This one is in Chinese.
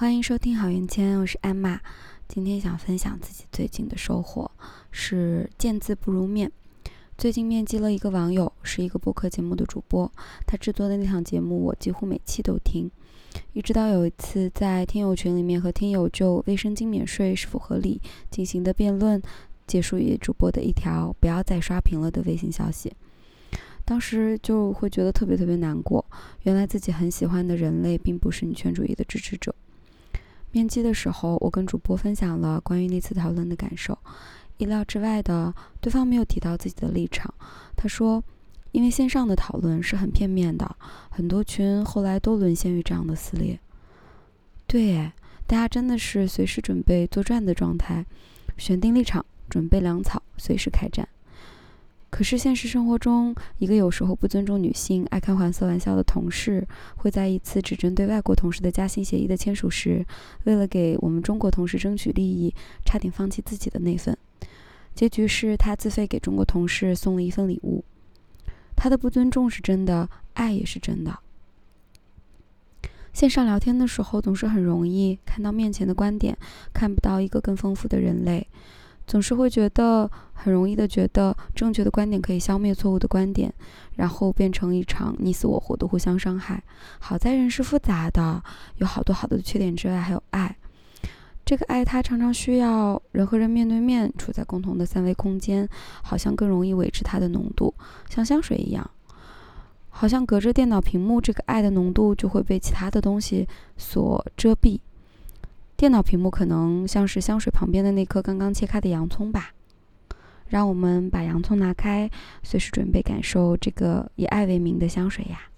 欢迎收听好运签，我是艾玛。今天想分享自己最近的收获是见字不如面。最近面基了一个网友，是一个播客节目的主播。他制作的那场节目，我几乎每期都听。一直到有一次在听友群里面和听友就卫生巾免税是否合理进行的辩论，结束于主播的一条“不要再刷屏了”的微信消息。当时就会觉得特别特别难过。原来自己很喜欢的人类，并不是女权主义的支持者。面基的时候，我跟主播分享了关于那次讨论的感受。意料之外的，对方没有提到自己的立场。他说：“因为线上的讨论是很片面的，很多群后来都沦陷于这样的撕裂。”对，大家真的是随时准备作战的状态，选定立场，准备粮草，随时开战。可是现实生活中，一个有时候不尊重女性、爱开黄色玩笑的同事，会在一次只针对外国同事的加薪协议的签署时，为了给我们中国同事争取利益，差点放弃自己的那份。结局是他自费给中国同事送了一份礼物。他的不尊重是真的，爱也是真的。线上聊天的时候，总是很容易看到面前的观点，看不到一个更丰富的人类。总是会觉得很容易的觉得正确的观点可以消灭错误的观点，然后变成一场你死我活的互相伤害。好在人是复杂的，有好多好多的缺点之外，还有爱。这个爱它常常需要人和人面对面，处在共同的三维空间，好像更容易维持它的浓度，像香水一样。好像隔着电脑屏幕，这个爱的浓度就会被其他的东西所遮蔽。电脑屏幕可能像是香水旁边的那颗刚刚切开的洋葱吧，让我们把洋葱拿开，随时准备感受这个以爱为名的香水呀。